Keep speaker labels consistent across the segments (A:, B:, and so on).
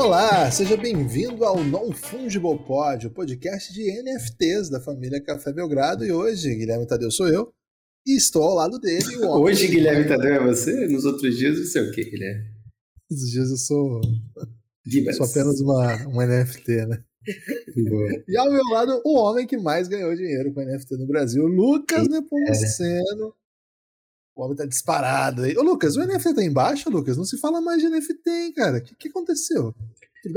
A: Olá, seja bem-vindo ao Non Fungible Pod, o podcast de NFTs da família Café Belgrado. E hoje, Guilherme Tadeu sou eu, e estou ao lado dele.
B: hoje, Guilherme Tadeu é você? Nos outros dias, você é o quê, Guilherme?
A: Nos dias eu sou, sou apenas uma, um NFT, né? e ao meu lado, o homem que mais ganhou dinheiro com NFT no Brasil, Lucas Nepomuceno. O homem tá disparado aí. Ô, Lucas, o NFT tá embaixo, Lucas? Não se fala mais de NFT, cara? O que, que aconteceu?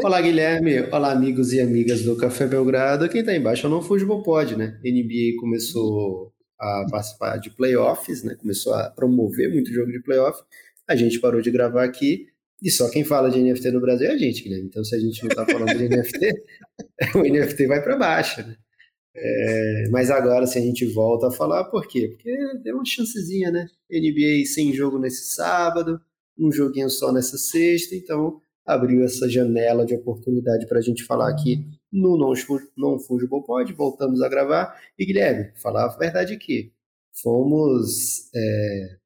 B: Olá, Guilherme. Olá, amigos e amigas do Café Belgrado. Quem tá embaixo é o Não Fugible Pod, né? NBA começou a participar de playoffs, né? Começou a promover muito jogo de playoff. A gente parou de gravar aqui e só quem fala de NFT no Brasil é a gente, Guilherme. Então, se a gente não tá falando de NFT, o NFT vai para baixo, né? É, mas agora, se a gente volta a falar, por quê? Porque deu uma chancezinha, né? NBA sem jogo nesse sábado, um joguinho só nessa sexta, então abriu essa janela de oportunidade para a gente falar aqui no non Fungible Pod. Voltamos a gravar. E Guilherme, falar a verdade aqui. Fomos. É...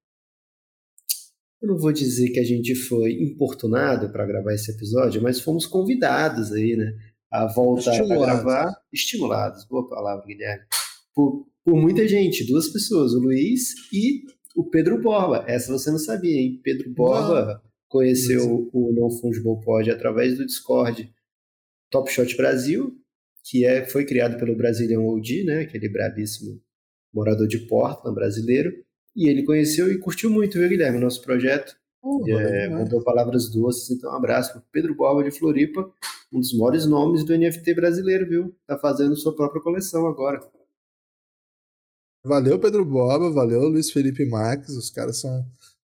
B: Eu não vou dizer que a gente foi importunado para gravar esse episódio, mas fomos convidados aí, né? A voltar a gravar, estimulados, boa palavra, Guilherme, por, por muita gente, duas pessoas, o Luiz e o Pedro Borba. Essa você não sabia, hein? Pedro Borba não. conheceu o Non Fungible Pod através do Discord Top Shot Brasil, que é, foi criado pelo Brazilian OG, né? Aquele brabíssimo morador de Portland brasileiro. E ele conheceu e curtiu muito, viu, Guilherme, nosso projeto. Uhum, é, mandou palavras doces, então um abraço para Pedro Borba de Floripa, um dos maiores nomes do NFT brasileiro, viu? Tá fazendo sua própria coleção agora.
A: Valeu, Pedro Boba, valeu, Luiz Felipe Marques, os caras são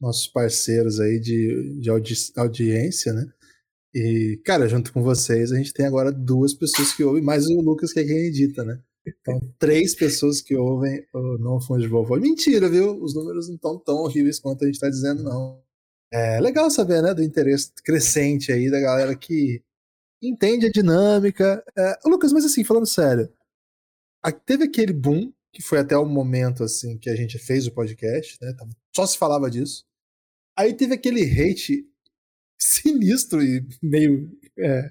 A: nossos parceiros aí de, de audi audiência, né? E, cara, junto com vocês, a gente tem agora duas pessoas que ouvem, mais o Lucas, que é quem edita, né? Então, três pessoas que ouvem o Não Funde Vovó. Mentira, viu? Os números não estão tão horríveis quanto a gente está dizendo, não. É legal saber, né, do interesse crescente aí da galera que entende a dinâmica. É, Lucas, mas assim, falando sério, teve aquele boom, que foi até o momento assim que a gente fez o podcast, né? Só se falava disso. Aí teve aquele hate sinistro e meio é,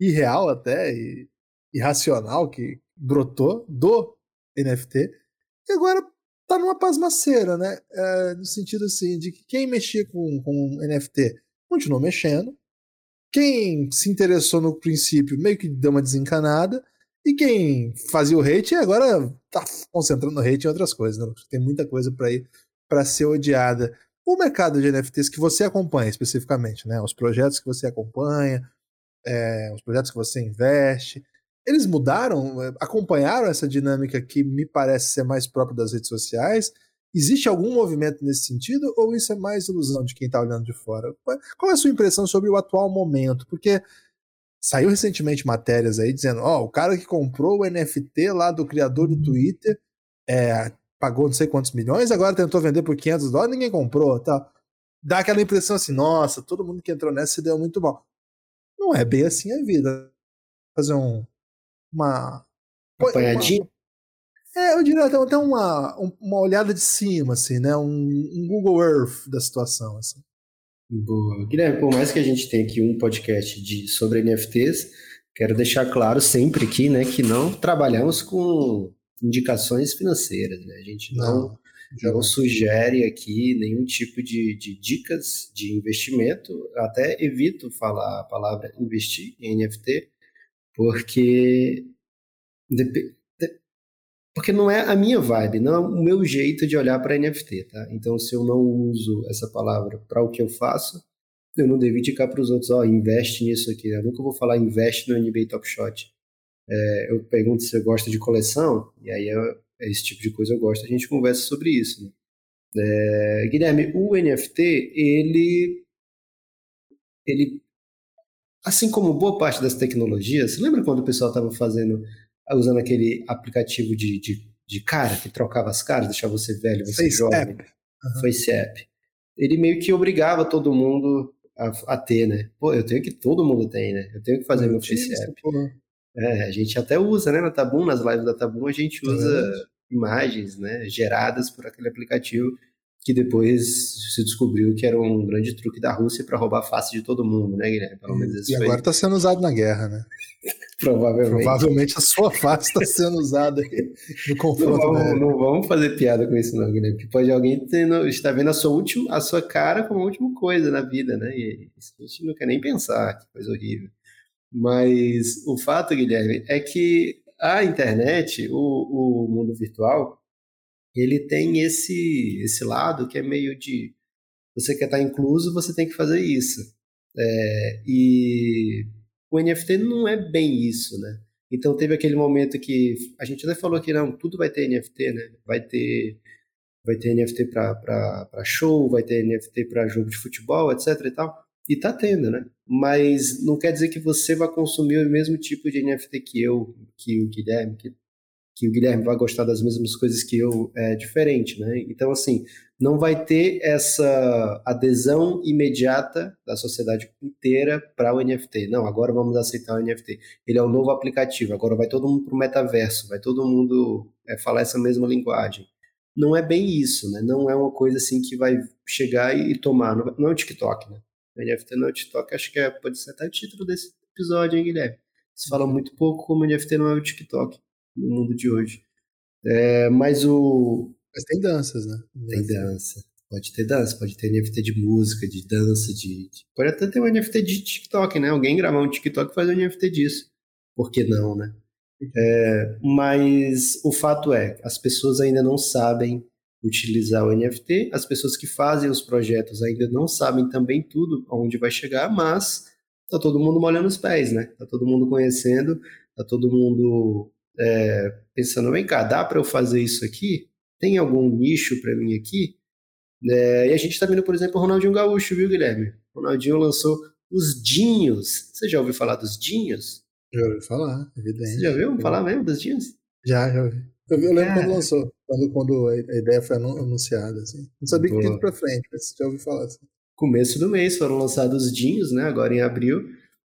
A: irreal até, e irracional que brotou do NFT. E agora tá numa pasmaceira, né? É, no sentido assim, de que quem mexia com, com NFT continuou mexendo, quem se interessou no princípio meio que deu uma desencanada. E quem fazia o hate agora tá concentrando no hate em outras coisas, né? Tem muita coisa para ir para ser odiada. O mercado de NFTs que você acompanha especificamente, né? Os projetos que você acompanha, é, os projetos que você investe, eles mudaram, acompanharam essa dinâmica que me parece ser mais própria das redes sociais Existe algum movimento nesse sentido ou isso é mais ilusão de quem está olhando de fora? Qual é a sua impressão sobre o atual momento? Porque saiu recentemente matérias aí dizendo, ó, oh, o cara que comprou o NFT lá do criador do Twitter é, pagou não sei quantos milhões, agora tentou vender por 500 dólares, ninguém comprou, tá? Dá aquela impressão assim, nossa, todo mundo que entrou nessa se deu muito mal. Não é bem assim a vida. Fazer um uma
B: apanhadinho.
A: É, eu diria até uma, uma olhada de cima, assim, né? Um, um Google Earth da situação, assim.
B: Boa. Guilherme, por mais que a gente tenha aqui um podcast de, sobre NFTs, quero deixar claro sempre aqui, né, que não trabalhamos com indicações financeiras, né? A gente não, não, não sugere aqui nenhum tipo de, de dicas de investimento. Até evito falar a palavra investir em NFT, porque porque não é a minha vibe, não é o meu jeito de olhar para NFT, tá? Então, se eu não uso essa palavra para o que eu faço, eu não devo indicar para os outros, ó, oh, investe nisso aqui. Eu nunca vou falar investe no NBA Top Shot. É, eu pergunto se você gosta de coleção, e aí é, é, esse tipo de coisa eu gosto, a gente conversa sobre isso. Né? É, Guilherme, o NFT, ele, ele, assim como boa parte das tecnologias, lembra quando o pessoal estava fazendo usando aquele aplicativo de, de, de cara que trocava as caras, deixava você velho, você Face jovem. App. Uhum. Face App. Ele meio que obrigava todo mundo a, a, ter, né? Pô, eu tenho que todo mundo tem, né? Eu tenho que fazer eu meu Face App. É, a gente até usa, né? Na Tabum, nas lives da Tabum, a gente usa é. imagens, né? Geradas por aquele aplicativo. Que depois se descobriu que era um grande truque da Rússia para roubar a face de todo mundo, né, Guilherme?
A: Pelo menos e agora está sendo usado na guerra, né?
B: Provavelmente.
A: Provavelmente a sua face está sendo usada no confronto.
B: Não vamos, não vamos, fazer piada com isso, não, Guilherme. Porque pode alguém estar vendo a sua, última, a sua cara como a última coisa na vida, né? E a gente não quer nem pensar, que coisa horrível. Mas o fato, Guilherme, é que a internet, o, o mundo virtual, ele tem esse, esse lado que é meio de você quer estar incluso, você tem que fazer isso. É, e o NFT não é bem isso, né? Então teve aquele momento que a gente até falou que não, tudo vai ter NFT, né? Vai ter vai ter NFT para show, vai ter NFT para jogo de futebol, etc e tal. E tá tendo, né? Mas não quer dizer que você vai consumir o mesmo tipo de NFT que eu, que o Guilherme, que que o Guilherme vai gostar das mesmas coisas que eu, é diferente, né? Então, assim, não vai ter essa adesão imediata da sociedade inteira para o NFT. Não, agora vamos aceitar o NFT. Ele é o novo aplicativo, agora vai todo mundo para o metaverso, vai todo mundo é, falar essa mesma linguagem. Não é bem isso, né? Não é uma coisa assim que vai chegar e tomar. Não é o TikTok, né? O NFT não é o TikTok, acho que é, pode ser até o título desse episódio, hein, Guilherme? Se fala muito pouco como o NFT não é o TikTok no mundo de hoje. É, mas o.
A: Mas tem danças, né?
B: Tem dança. Pode ter dança, pode ter NFT de música, de dança, de. de... Pode até ter um NFT de TikTok, né? Alguém gravar um TikTok e fazer um NFT disso. Por que não, né? É, mas o fato é, as pessoas ainda não sabem utilizar o NFT, as pessoas que fazem os projetos ainda não sabem também tudo aonde vai chegar, mas tá todo mundo molhando os pés, né? Tá todo mundo conhecendo, tá todo mundo é, pensando, vem cá, dá para eu fazer isso aqui? Tem algum nicho para mim aqui? É, e a gente está vendo, por exemplo, o Ronaldinho Gaúcho, viu, Guilherme? O Ronaldinho lançou os Dinhos. Você já ouviu falar dos Dinhos?
A: Já ouvi falar, evidente.
B: Você já ouviu falar mesmo dos Dinhos?
A: Já, já ouvi. Eu, eu lembro quando lançou, quando, quando a ideia foi anunciada. Assim. Não sabia Boa. que tinha para frente, mas já ouvi falar. Assim.
B: Começo do mês foram lançados os Dinhos, né? Agora em abril.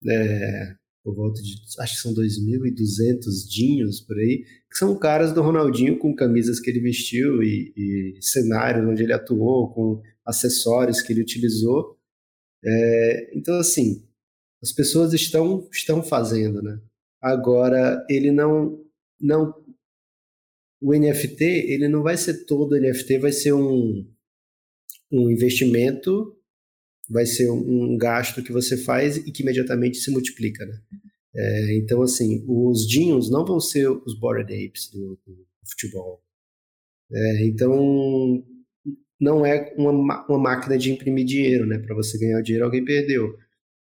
B: É, por volta de, acho que são 2.200 dinhos por aí, que são caras do Ronaldinho com camisas que ele vestiu e, e cenários onde ele atuou, com acessórios que ele utilizou. É, então, assim, as pessoas estão, estão fazendo, né? Agora, ele não, não... O NFT, ele não vai ser todo NFT, vai ser um, um investimento vai ser um gasto que você faz e que imediatamente se multiplica, né? É, então, assim, os dinhos não vão ser os Bored Apes do, do futebol. É, então, não é uma, uma máquina de imprimir dinheiro, né? Para você ganhar dinheiro, alguém perdeu.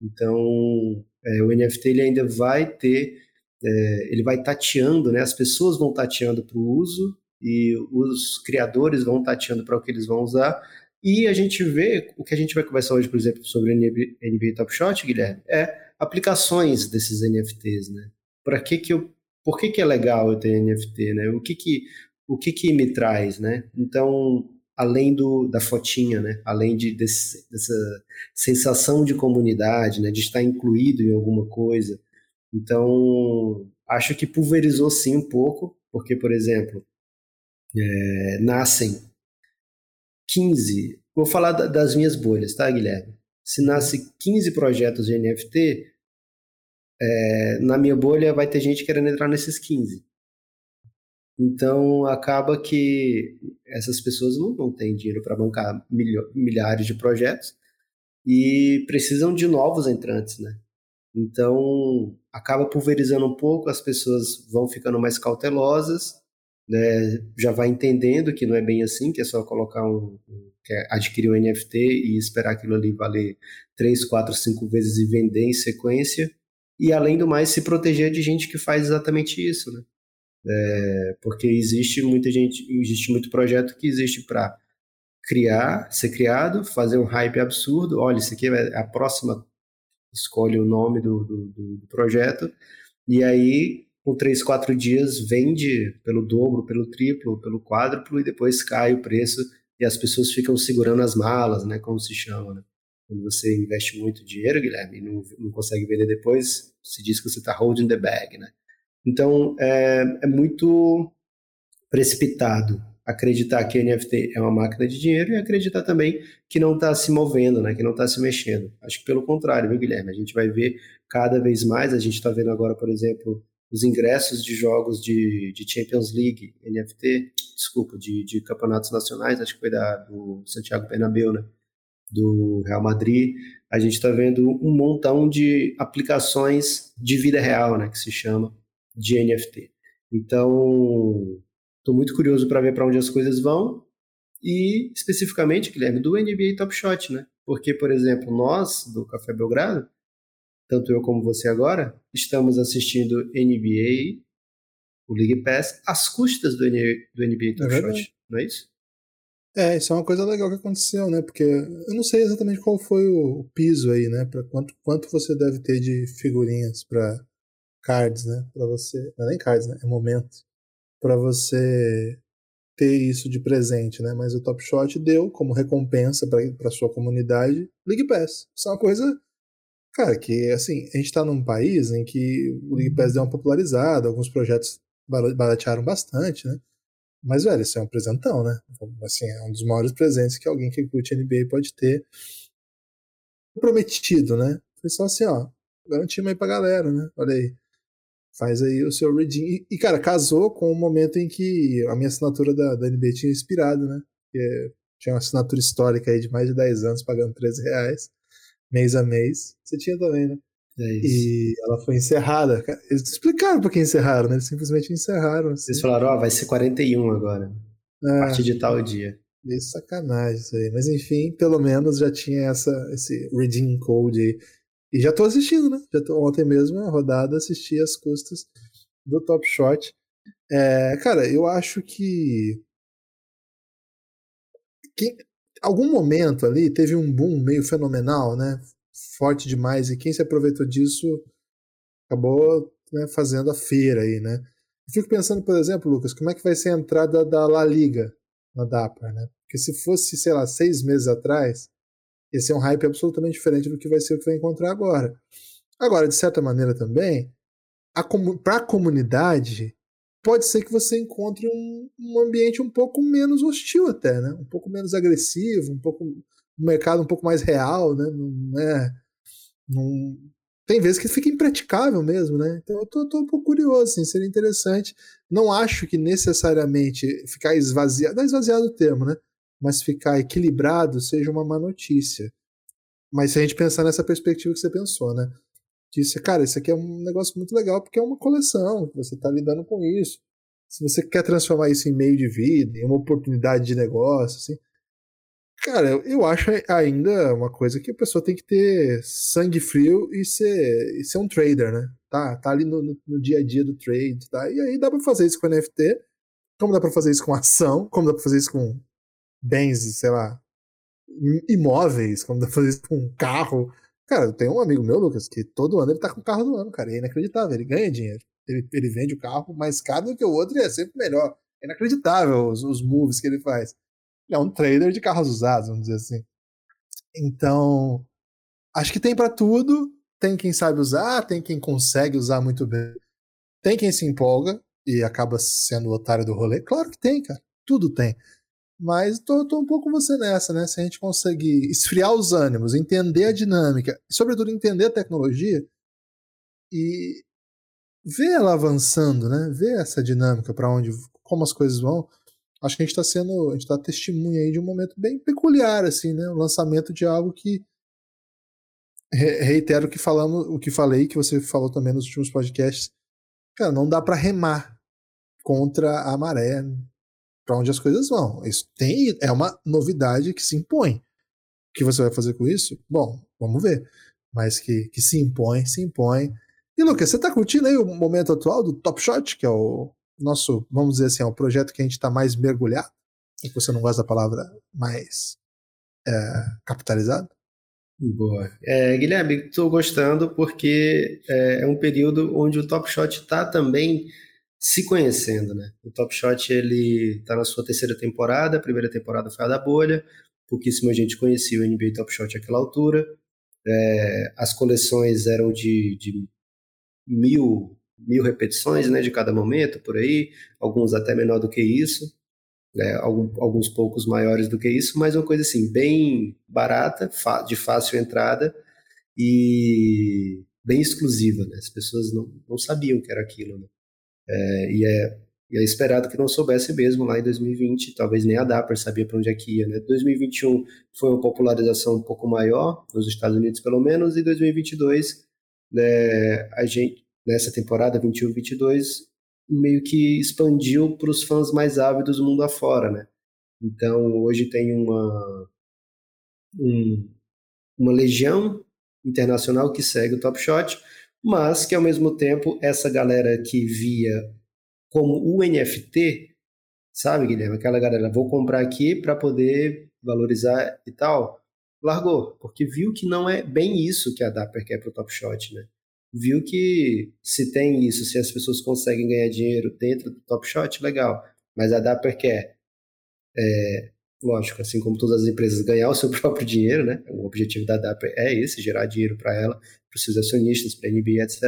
B: Então, é, o NFT ele ainda vai ter, é, ele vai tateando, né? As pessoas vão tateando para o uso e os criadores vão tateando para o que eles vão usar e a gente vê, o que a gente vai conversar hoje, por exemplo, sobre NBA Top Shot, Guilherme, é aplicações desses NFTs, né? Para que que eu, por que que é legal eu ter NFT, né? O que que, o que que me traz, né? Então, além do, da fotinha, né? Além de, desse, dessa sensação de comunidade, né? De estar incluído em alguma coisa. Então, acho que pulverizou sim um pouco, porque, por exemplo, é, nascem 15, vou falar das minhas bolhas, tá, Guilherme? Se nasce 15 projetos de NFT, é, na minha bolha vai ter gente querendo entrar nesses 15. Então acaba que essas pessoas não, não têm dinheiro para bancar milhares de projetos e precisam de novos entrantes, né? Então acaba pulverizando um pouco, as pessoas vão ficando mais cautelosas né, já vai entendendo que não é bem assim, que é só colocar um, um é adquirir um NFT e esperar aquilo ali valer 3, 4, 5 vezes e vender em sequência. E além do mais, se proteger de gente que faz exatamente isso, né? É, porque existe muita gente, existe muito projeto que existe para criar, ser criado, fazer um hype absurdo. Olha, isso aqui é a próxima, escolhe o nome do, do, do projeto, e aí com três, quatro dias vende pelo dobro, pelo triplo, pelo quádruplo e depois cai o preço e as pessoas ficam segurando as malas, né, como se chama, né? Quando você investe muito dinheiro, Guilherme, e não, não consegue vender depois, se diz que você está holding the bag, né? Então, é, é muito precipitado acreditar que NFT é uma máquina de dinheiro e acreditar também que não está se movendo, né, que não está se mexendo. Acho que pelo contrário, viu, Guilherme? A gente vai ver cada vez mais, a gente está vendo agora, por exemplo, os ingressos de jogos de, de Champions League, NFT, desculpa, de, de campeonatos nacionais, acho que foi da, do Santiago Bernabéu, né? do Real Madrid, a gente está vendo um montão de aplicações de vida real, né, que se chama de NFT. Então, estou muito curioso para ver para onde as coisas vão e especificamente, Guilherme, do NBA Top Shot, né? Porque, por exemplo, nós do Café Belgrado, tanto eu como você agora, estamos assistindo NBA, o League Pass, às custas do, do NBA Top é Shot, não é isso?
A: É, isso é uma coisa legal que aconteceu, né? Porque eu não sei exatamente qual foi o piso aí, né? Para quanto, quanto você deve ter de figurinhas para cards, né? Para você, não é nem cards, né? É momento para você ter isso de presente, né? Mas o Top Shot deu como recompensa para sua comunidade League Pass. Isso é uma coisa, cara, que assim, a gente está num país em que o League Pass deu uma popularizada, alguns projetos baratearam bastante, né? Mas, velho, isso é um presentão, né? Assim, é um dos maiores presentes que alguém que curte NBA pode ter. Prometido, né? Foi só assim, ó, garantimos aí pra galera, né? Olha aí. Faz aí o seu redeem. E, e, cara, casou com o momento em que a minha assinatura da, da NBA tinha expirado, né? Porque tinha uma assinatura histórica aí de mais de 10 anos, pagando 13 reais, mês a mês. Você tinha também, né? É e ela foi encerrada. Eles explicaram por que encerraram, né? Eles simplesmente encerraram.
B: Assim. Eles falaram, ó, oh, vai ser 41 agora. É, a partir de tal dia.
A: Meio sacanagem isso aí. Mas enfim, pelo menos já tinha essa, esse redeem code aí. E já tô assistindo, né? Já tô, ontem mesmo, a rodada, assisti as custas do Top Shot. É, cara, eu acho que. que algum momento ali teve um boom meio fenomenal, né? forte demais e quem se aproveitou disso acabou né, fazendo a feira aí, né? Eu fico pensando, por exemplo, Lucas, como é que vai ser a entrada da La Liga na DAPA, né? Porque se fosse, sei lá, seis meses atrás, ia ser um hype absolutamente diferente do que vai ser o que vai encontrar agora. Agora, de certa maneira também, para a comunidade, pode ser que você encontre um, um, ambiente um pouco menos hostil até, né? Um pouco menos agressivo, um pouco um mercado um pouco mais real, né? Não é, não, tem vezes que fica impraticável mesmo, né? Então eu tô, tô, um pouco curioso, assim, seria interessante. Não acho que necessariamente ficar esvaziado, não é esvaziado o termo, né? Mas ficar equilibrado seja uma má notícia. Mas se a gente pensar nessa perspectiva que você pensou, né? Isso, cara, isso aqui é um negócio muito legal porque é uma coleção, você está lidando com isso. Se você quer transformar isso em meio de vida, em uma oportunidade de negócio, assim, Cara, eu acho ainda uma coisa que a pessoa tem que ter sangue frio e ser, e ser um trader, né? Tá, tá ali no, no, no dia a dia do trade, tá? E aí dá pra fazer isso com NFT, como dá pra fazer isso com ação, como dá pra fazer isso com bens, sei lá, imóveis, como dá pra fazer isso com um carro. Cara, eu tenho um amigo meu, Lucas, que todo ano ele tá com o carro do ano, cara. E é inacreditável, ele ganha dinheiro. Ele, ele vende o carro mais caro do que o outro e é sempre melhor. É inacreditável os, os moves que ele faz é um trader de carros usados, vamos dizer assim. Então, acho que tem para tudo. Tem quem sabe usar, tem quem consegue usar muito bem. Tem quem se empolga e acaba sendo o otário do rolê. Claro que tem, cara. Tudo tem. Mas tô, tô um pouco com você nessa, né? Se a gente conseguir esfriar os ânimos, entender a dinâmica, e sobretudo entender a tecnologia e ver ela avançando, né? Ver essa dinâmica para onde, como as coisas vão acho que a gente está sendo, a gente está testemunha aí de um momento bem peculiar, assim, né? O lançamento de algo que reitero o que falamos, o que falei, que você falou também nos últimos podcasts. Cara, não dá para remar contra a maré para onde as coisas vão. Isso tem é uma novidade que se impõe. O que você vai fazer com isso? Bom, vamos ver. Mas que, que se impõe, se impõe. E Lucas, você tá curtindo aí o momento atual do Top Shot, que é o nosso, vamos dizer assim, é o projeto que a gente está mais mergulhado, e que você não gosta da palavra mais é, capitalizado?
B: Boa. É, Guilherme, estou gostando porque é, é, um período onde o Top Shot está também se conhecendo, né? O Top Shot ele está na sua terceira temporada, a primeira temporada foi a da bolha, pouquíssima gente conhecia o NBA Top Shot àquela altura. É, as coleções eram de, de mil mil repetições né, de cada momento, por aí, alguns até menor do que isso. né, algum, alguns poucos maiores do que isso, mas uma coisa assim, bem barata, de fácil entrada e bem exclusiva, né? As pessoas não, não sabiam que era aquilo, né? É, e, é, e é esperado que não soubesse mesmo lá em 2020, talvez nem a Dapper sabia para onde é que ia, né? 2021 foi uma popularização um pouco maior, nos Estados Unidos pelo menos, e 2022, né, a gente, nessa temporada 21-22, meio que expandiu para os fãs mais ávidos do mundo afora, né? Então, hoje tem uma, um, uma legião internacional que segue o Top Shot, mas que ao mesmo tempo essa galera que via como o NFT, sabe, Guilherme? Aquela galera, vou comprar aqui para poder valorizar e tal, largou, porque viu que não é bem isso que a Dapper quer para o Top Shot, né? Viu que se tem isso, se as pessoas conseguem ganhar dinheiro dentro do Top Shot, legal. Mas a Dapper quer é, lógico, assim como todas as empresas, ganhar o seu próprio dinheiro, né? O objetivo da DAP é esse, gerar dinheiro para ela, para os seus acionistas, para a NBA, etc.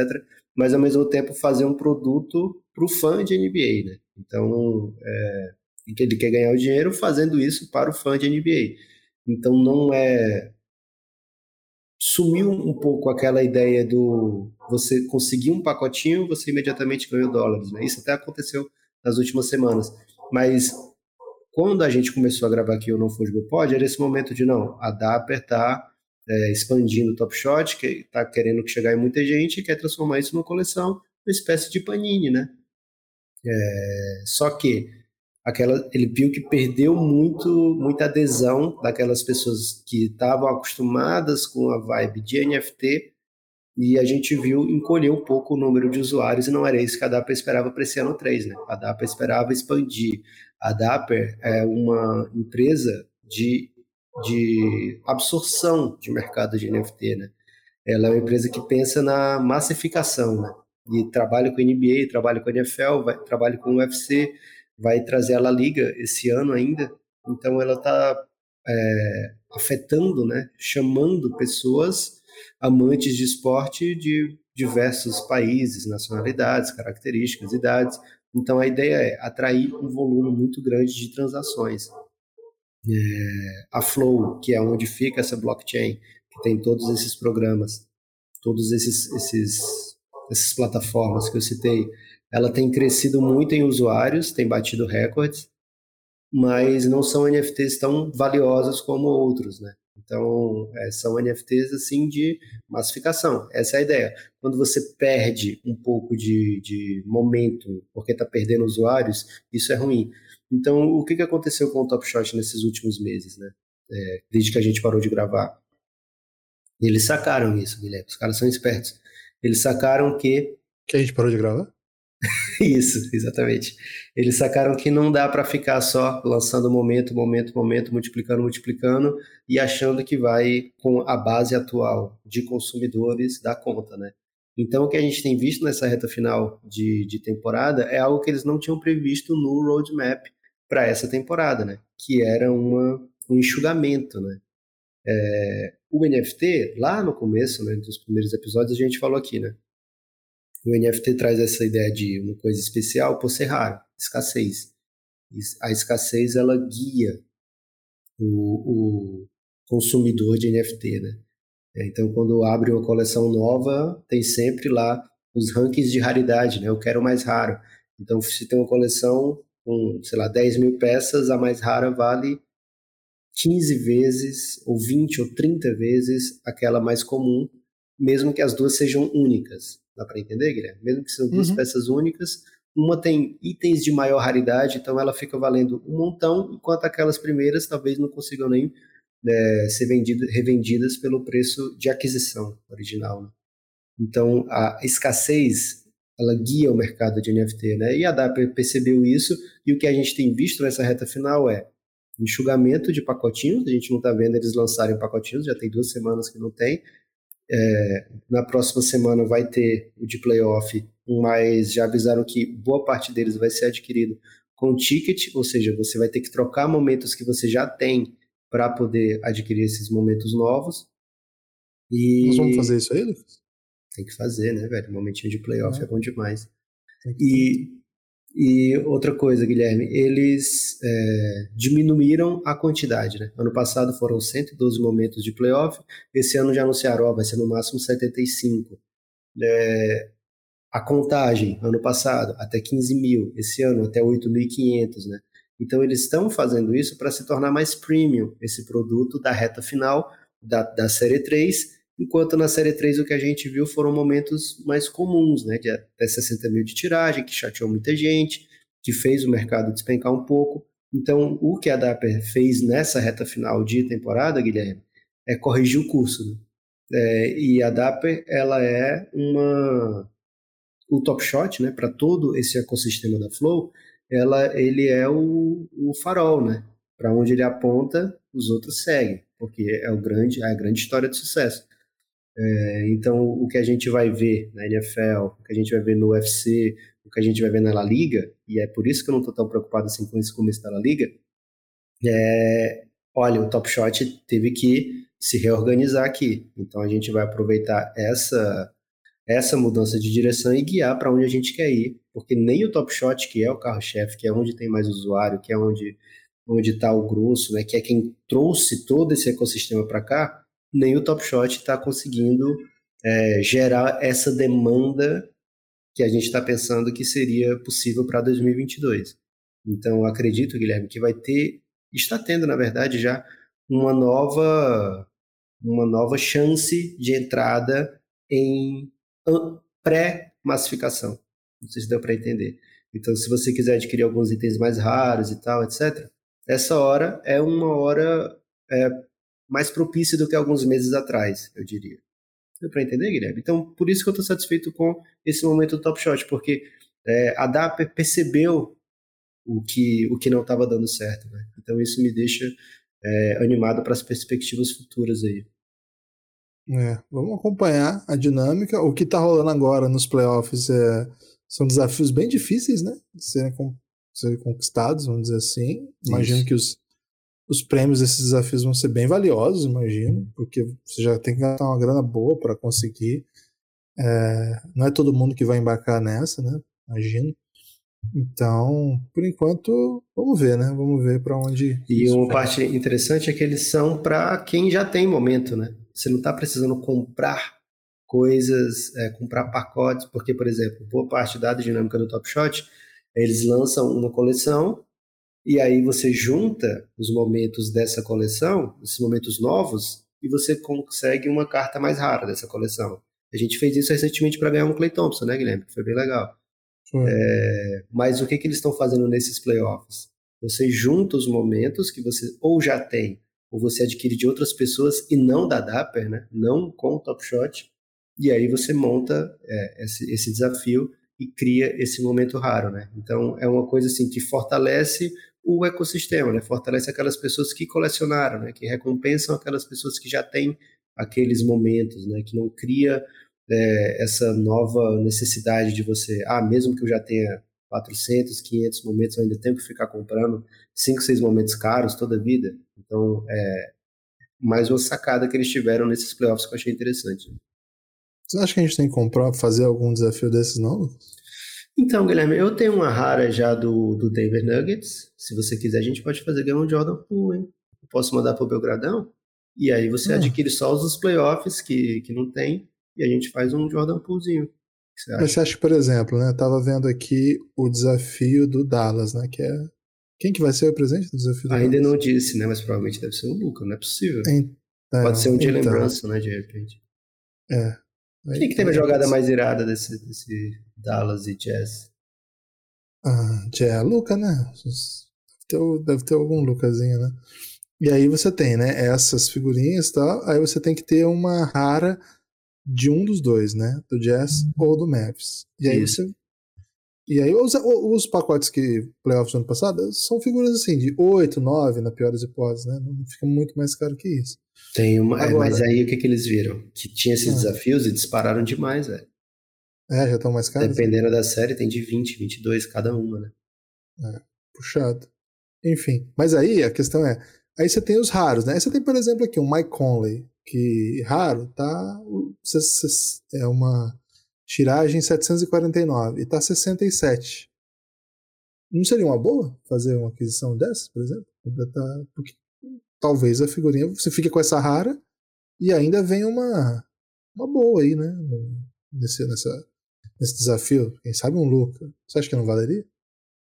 B: Mas ao mesmo tempo fazer um produto para o fã de NBA, né? Então, é, ele quer ganhar o dinheiro fazendo isso para o fã de NBA. Então não é sumiu um pouco aquela ideia do você conseguir um pacotinho, você imediatamente ganhou dólares, né? Isso até aconteceu nas últimas semanas. Mas quando a gente começou a gravar aqui o Não Fugible Pod, era esse momento de, não, a Dapper está é, expandindo o Top Shot, que está querendo chegar em muita gente e quer transformar isso numa coleção, uma espécie de panini, né? É, só que aquela, ele viu que perdeu muito, muita adesão daquelas pessoas que estavam acostumadas com a vibe de NFT e a gente viu encolher um pouco o número de usuários e não era isso que a Dapper esperava para esse ano 3, né? A Dapper esperava expandir a Dapper é uma empresa de, de absorção de mercado de NFT, né? Ela é uma empresa que pensa na massificação, né? E trabalha com NBA, trabalha com NFL, vai, trabalha com UFC, vai trazer a La Liga esse ano ainda. Então ela está é, afetando, né? Chamando pessoas amantes de esporte de diversos países, nacionalidades, características, idades, então a ideia é atrair um volume muito grande de transações. É, a Flow, que é onde fica essa blockchain, que tem todos esses programas, todos esses, esses essas plataformas que eu citei, ela tem crescido muito em usuários, tem batido recordes, mas não são NFTs tão valiosos como outros, né? Então, é, são NFTs assim de massificação. Essa é a ideia. Quando você perde um pouco de, de momento porque está perdendo usuários, isso é ruim. Então, o que, que aconteceu com o Top Shot nesses últimos meses, né? É, desde que a gente parou de gravar? Eles sacaram isso, Guilherme. Os caras são espertos. Eles sacaram que.
A: Que a gente parou de gravar?
B: Isso, exatamente. Eles sacaram que não dá para ficar só lançando momento, momento, momento, multiplicando, multiplicando e achando que vai com a base atual de consumidores dar conta, né? Então, o que a gente tem visto nessa reta final de, de temporada é algo que eles não tinham previsto no roadmap para essa temporada, né? Que era uma, um enxugamento, né? É, o NFT, lá no começo, né, dos primeiros episódios, a gente falou aqui, né? O NFT traz essa ideia de uma coisa especial por ser raro, escassez. A escassez ela guia o, o consumidor de NFT, né? É, então, quando abre uma coleção nova, tem sempre lá os rankings de raridade, né? Eu quero o mais raro. Então, se tem uma coleção com, sei lá, 10 mil peças, a mais rara vale 15 vezes, ou 20 ou 30 vezes aquela mais comum, mesmo que as duas sejam únicas. Dá para entender, Guilherme? Mesmo que sejam duas uhum. peças únicas, uma tem itens de maior raridade, então ela fica valendo um montão, enquanto aquelas primeiras talvez não consigam nem é, ser vendidas, revendidas pelo preço de aquisição original. Né? Então a escassez ela guia o mercado de NFT, né? E a DAP percebeu isso e o que a gente tem visto nessa reta final é enxugamento de pacotinhos. A gente não está vendo eles lançarem pacotinhos, já tem duas semanas que não tem. É, na próxima semana vai ter o de playoff, mas já avisaram que boa parte deles vai ser adquirido com ticket, ou seja, você vai ter que trocar momentos que você já tem para poder adquirir esses momentos novos.
A: E... Nós vamos fazer isso aí, Lucas?
B: Tem que fazer, né, velho? Um momentinho de playoff é bom demais. E E outra coisa, Guilherme, eles é, diminuíram a quantidade. Né? Ano passado foram 112 momentos de playoff, esse ano já anunciaram, ó, vai ser no máximo 75. É, a contagem, ano passado, até 15 mil, esse ano até 8.500, né? Então eles estão fazendo isso para se tornar mais premium esse produto da reta final da, da série 3, enquanto na série 3 o que a gente viu foram momentos mais comuns, né? De até 60 mil de tiragem, que chateou muita gente, que fez o mercado despencar um pouco. Então o que a Dapper fez nessa reta final de temporada, Guilherme, é corrigir o curso. Né? É, e a Dapper ela é uma o Top Shot, né, para todo esse ecossistema da Flow, ela, ele é o, o farol, né? Para onde ele aponta, os outros seguem, porque é o grande, é a grande história de sucesso. É, então, o que a gente vai ver na NFL, o que a gente vai ver no UFC, o que a gente vai ver na La Liga, e é por isso que eu não estou tão preocupado assim com esse começo da La Liga, é, olha, o Top Shot teve que se reorganizar aqui. Então, a gente vai aproveitar essa essa mudança de direção e guiar para onde a gente quer ir, porque nem o Top Shot, que é o carro-chefe, que é onde tem mais usuário, que é onde está o grosso, né, que é quem trouxe todo esse ecossistema para cá, nem o Top Shot está conseguindo é, gerar essa demanda que a gente está pensando que seria possível para 2022. Então, acredito, Guilherme, que vai ter, está tendo, na verdade, já uma nova, uma nova chance de entrada em pré-massificação. Não sei se deu para entender. Então, se você quiser adquirir alguns itens mais raros e tal, etc., essa hora é uma hora é, mais propícia do que alguns meses atrás, eu diria. Deu para entender, Guilherme? Então, por isso que eu estou satisfeito com esse momento do Top Shot, porque é, a DAP percebeu o que, o que não estava dando certo. Né? Então, isso me deixa é, animado para as perspectivas futuras aí.
A: É, vamos acompanhar a dinâmica. O que está rolando agora nos playoffs é, são desafios bem difíceis, né? De serem, serem conquistados, vamos dizer assim. Imagino Isso. que os, os prêmios desses desafios vão ser bem valiosos, imagino, porque você já tem que gastar uma grana boa para conseguir. É, não é todo mundo que vai embarcar nessa, né? Imagino. Então, por enquanto, vamos ver, né? Vamos ver para onde.
B: E uma parte interessante é que eles são para quem já tem momento, né? Você não está precisando comprar coisas, é, comprar pacotes, porque, por exemplo, boa parte da dinâmica do Top Shot, eles lançam uma coleção e aí você junta os momentos dessa coleção, esses momentos novos, e você consegue uma carta mais rara dessa coleção. A gente fez isso recentemente para ganhar um Clay Thompson, né, Guilherme? Foi bem legal. É, mas o que, que eles estão fazendo nesses playoffs? Você junta os momentos que você ou já tem, ou você adquire de outras pessoas e não da Dapper, né? não com o Top Shot, e aí você monta é, esse, esse desafio e cria esse momento raro. Né? Então é uma coisa assim que fortalece o ecossistema, né? fortalece aquelas pessoas que colecionaram, né? que recompensam aquelas pessoas que já têm aqueles momentos, né? que não cria é, essa nova necessidade de você, ah, mesmo que eu já tenha 400, 500 momentos, eu ainda tenho que ficar comprando 5, 6 momentos caros toda a vida. Então, é mais uma sacada que eles tiveram nesses playoffs que eu achei interessante.
A: Você acha que a gente tem que comprar, fazer algum desafio desses novos?
B: Então, Guilherme, eu tenho uma rara já do, do Denver Nuggets. Se você quiser, a gente pode fazer um Jordan Poole, hein? Eu posso mandar pro Belgradão? E aí você ah. adquire só os dos playoffs que, que não tem e a gente faz um Jordan Poolzinho.
A: Você acha? Mas você acha, por exemplo, né? Eu tava vendo aqui o desafio do Dallas, né? Que é. Quem que vai ser o presente do desafio do
B: Ainda
A: Dallas?
B: não disse, né? Mas provavelmente deve ser o Luca, não é possível. Então, Pode ser um Jalen então, Brunson, né? De repente.
A: É.
B: Quem que teve a jogada mais irada desse, desse Dallas e Jazz?
A: Ah, é Luca, né? Deve ter, algum Lucazinho, né? E aí você tem, né? Essas figurinhas e tal. Aí você tem que ter uma rara de um dos dois, né? Do Jazz uhum. ou do Memphis. E aí Isso. você. E aí os, os pacotes que playoffs do ano passado são figuras assim, de 8, 9 na pior das hipóteses, né? Não fica muito mais caro que isso.
B: Tem uma. É, Agora, mas aí o que, que eles viram? Que tinha esses ah. desafios e dispararam demais, velho.
A: É, já estão mais caros.
B: Dependendo da série, tem de 20, 22 cada uma, né?
A: É, puxado. Enfim, mas aí a questão é, aí você tem os raros, né? Aí você tem, por exemplo, aqui um Mike Conley, que raro, tá é uma tiragem 749 e tá 67. Não seria uma boa fazer uma aquisição dessa, por exemplo? Porque talvez a figurinha você fique com essa rara e ainda vem uma, uma boa aí, né? Nesse, nessa, nesse desafio. Quem sabe um Luca. Você acha que não valeria?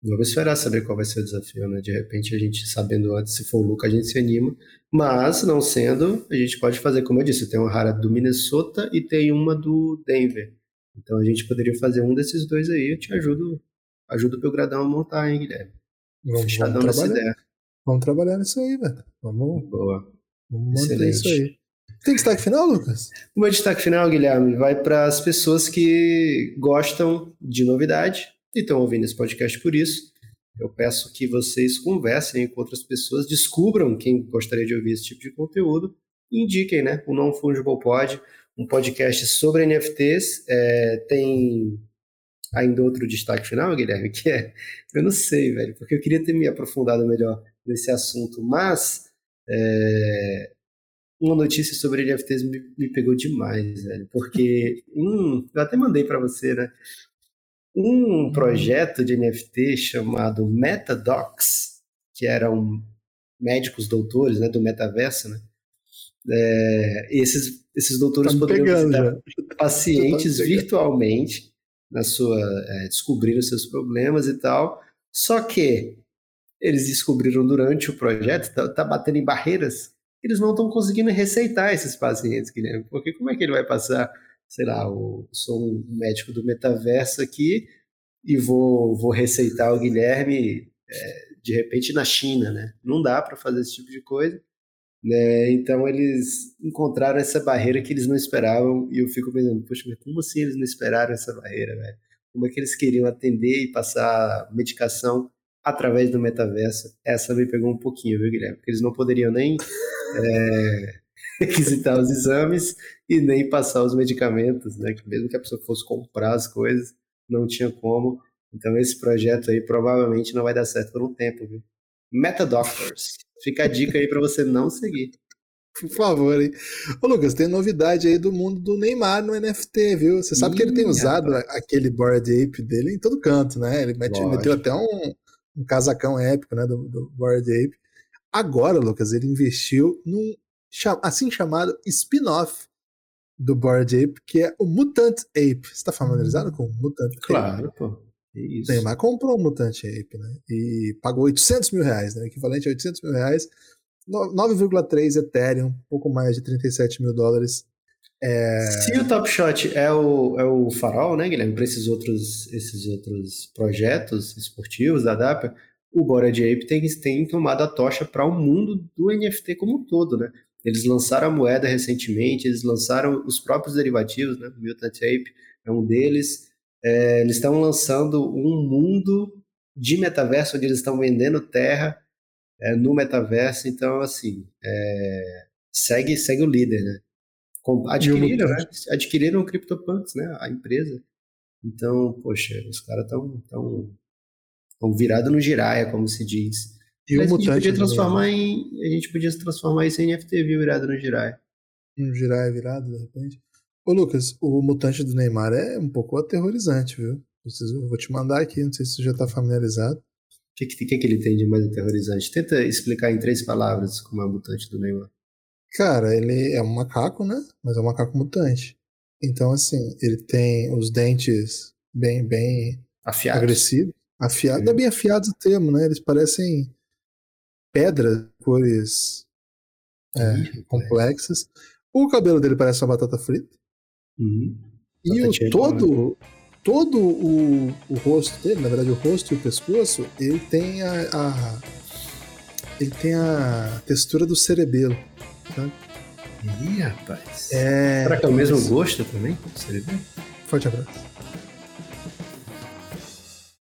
B: Vamos esperar saber qual vai ser o desafio, né? De repente a gente, sabendo antes se for o Luca, a gente se anima. Mas, não sendo, a gente pode fazer, como eu disse, tem uma rara do Minnesota e tem uma do Denver. Então a gente poderia fazer um desses dois aí. Eu te ajudo, ajudo o Belgradão a montar, hein, Guilherme?
A: Vamos, vamos trabalhar. Ideia. Vamos trabalhar nisso aí, velho. Vamos,
B: Boa.
A: vamos manter Excelente. isso aí. Tem destaque final, Lucas?
B: O meu destaque final, Guilherme, vai para as pessoas que gostam de novidade e estão ouvindo esse podcast por isso. Eu peço que vocês conversem com outras pessoas, descubram quem gostaria de ouvir esse tipo de conteúdo e indiquem, né? O Non Fungible Pod, um podcast sobre NFTs. É, tem ainda outro destaque final, Guilherme, que é, eu não sei, velho, porque eu queria ter me aprofundado melhor nesse assunto, mas é, uma notícia sobre NFTs me, me pegou demais, velho, porque um, eu até mandei para você, né? Um projeto de NFT chamado MetaDocs, que eram médicos doutores, né, do metaverso, né? É, esses, esses doutores tá poderiam visitar já. pacientes tá virtualmente na sua é, seus problemas e tal. Só que eles descobriram durante o projeto, tá, tá batendo em barreiras, eles não estão conseguindo receitar esses pacientes, Guilherme. Porque como é que ele vai passar, sei lá, eu sou um médico do metaverso aqui e vou, vou receitar o Guilherme é, de repente na China, né? Não dá para fazer esse tipo de coisa. Né? Então eles encontraram essa barreira que eles não esperavam e eu fico pensando, poxa, mas como assim eles não esperaram essa barreira, velho? Como é que eles queriam atender e passar medicação através do metaverso? Essa me pegou um pouquinho, viu, Guilherme? Porque eles não poderiam nem é, requisitar os exames e nem passar os medicamentos, né? Que mesmo que a pessoa fosse comprar as coisas, não tinha como. Então esse projeto aí provavelmente não vai dar certo por um tempo, viu? Metadoctors. Fica a dica aí para você não seguir.
A: Por favor, hein? Ô, Lucas, tem novidade aí do mundo do Neymar no NFT, viu? Você sabe Ih, que ele tem usado rapaz. aquele Bored Ape dele em todo canto, né? Ele meteu, meteu até um, um, casacão épico, né, do, do Bored Ape. Agora, Lucas, ele investiu num assim chamado spin-off do Bored Ape, que é o Mutant Ape. Você tá familiarizado com o Mutant
B: Ape? Claro, pô.
A: Isso. Neymar comprou um Mutante Ape, né? E pagou 800 mil reais, né? Equivalente a 800 mil reais. 9,3 Ethereum, pouco mais de 37 mil dólares.
B: É... Se o Top Shot é o, é o farol, né, Guilherme, para esses outros, esses outros projetos esportivos da DAPA, o Bora de Ape tem, tem tomado a tocha para o mundo do NFT como um todo, né? Eles lançaram a moeda recentemente, eles lançaram os próprios derivativos, né? Mutant Ape é um deles. É, eles estão lançando um mundo de metaverso onde eles estão vendendo terra é, no metaverso. Então, assim, é, segue, segue o líder, né? Adquiriram, né? Adquiriram o CryptoPunks, né? A empresa. Então, poxa, os caras estão tão, tão virados no giraia, como se diz. E o mutante a gente podia transformar em. A gente podia transformar isso em NFT, viu? Virado no giraia.
A: Um giraia virado, de repente. Ô Lucas, o mutante do Neymar é um pouco aterrorizante, viu? Preciso, vou te mandar aqui, não sei se você já está familiarizado. O
B: que, que, que, ele tem de mais aterrorizante? Tenta explicar em três palavras como é o mutante do Neymar.
A: Cara, ele é um macaco, né? Mas é um macaco mutante. Então, assim, ele tem os dentes bem, bem
B: afiados.
A: agressivos. Afiados, não é bem afiados o termo, né? Eles parecem pedras, cores é, complexas. O cabelo dele parece uma batata frita.
B: Uhum.
A: E o, todo, todo o, o rosto dele, na verdade o rosto e o pescoço, ele tem a, a ele tem a textura do cerebelo. Sabe?
B: Ih, rapaz.
A: É,
B: Será que é o mesmo gosto também? Cerebelo?
A: Forte abraço.